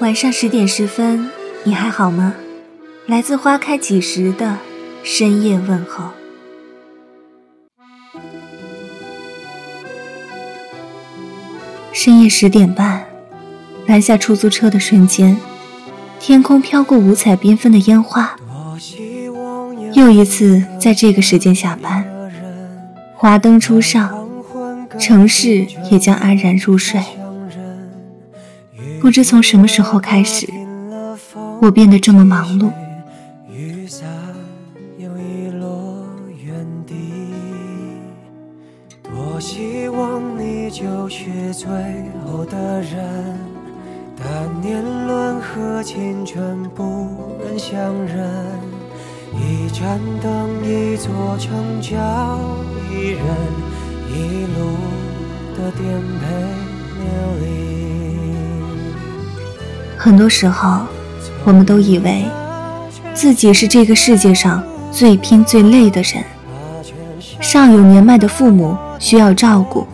晚上十点十分，你还好吗？来自花开几时的深夜问候。深夜十点半，拦下出租车的瞬间，天空飘过五彩缤纷的烟花。又一次在这个时间下班，华灯初上，城市也将安然入睡。不知从什么时候开始，我变得这么忙碌。雨伞又遗落原地多希望你就是最后的人，但年轮和青春不忍相认。一盏灯，一座城，叫一人，很多时候，我们都以为自己是这个世界上最拼最累的人。上有年迈的父母需要照顾，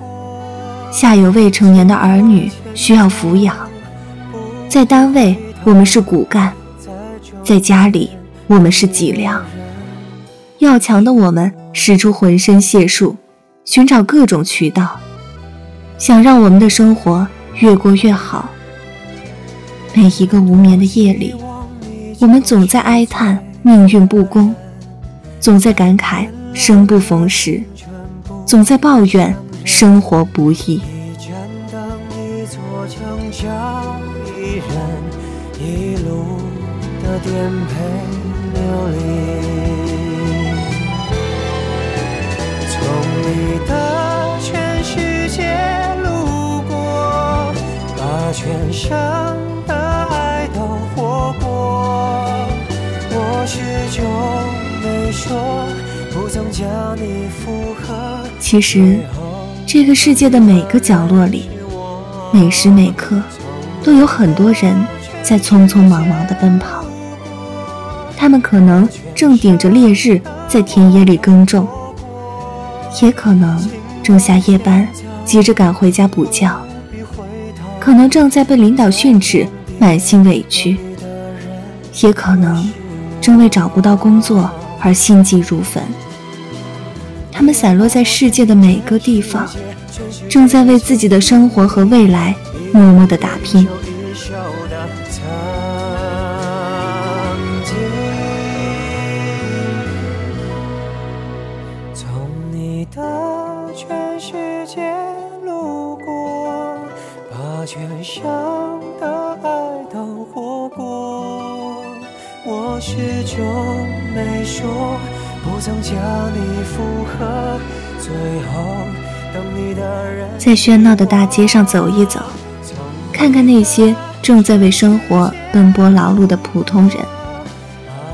下有未成年的儿女需要抚养。在单位，我们是骨干；在家里，我们是脊梁。要强的我们使出浑身解数，寻找各种渠道，想让我们的生活越过越好。每一个无眠的夜里，我们总在哀叹命运不公，总在感慨生不逢时，总在抱怨生活不易。从你的全世界路过，把全生。其实，这个世界的每个角落里，每时每刻，都有很多人在匆匆忙忙的奔跑。他们可能正顶着烈日在田野里耕种，也可能正下夜班急着赶回家补觉，可能正在被领导训斥，满心委屈，也可能正为找不到工作。而心急如焚，他们散落在世界的每个地方，正在为自己的生活和未来默默的打拼。从你的全世界路过，把全生的爱都活过，我始终。没说，不曾将你附和。最后，等你的人在喧闹的大街上走一走，看看那些正在为生活奔波劳碌的普通人，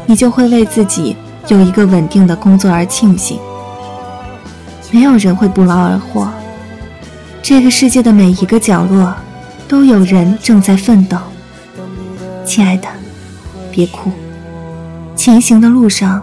你就会为自己有一个稳定的工作而庆幸。没有人会不劳而获，这个世界的每一个角落都有人正在奋斗。亲爱的，别哭。前行的路上，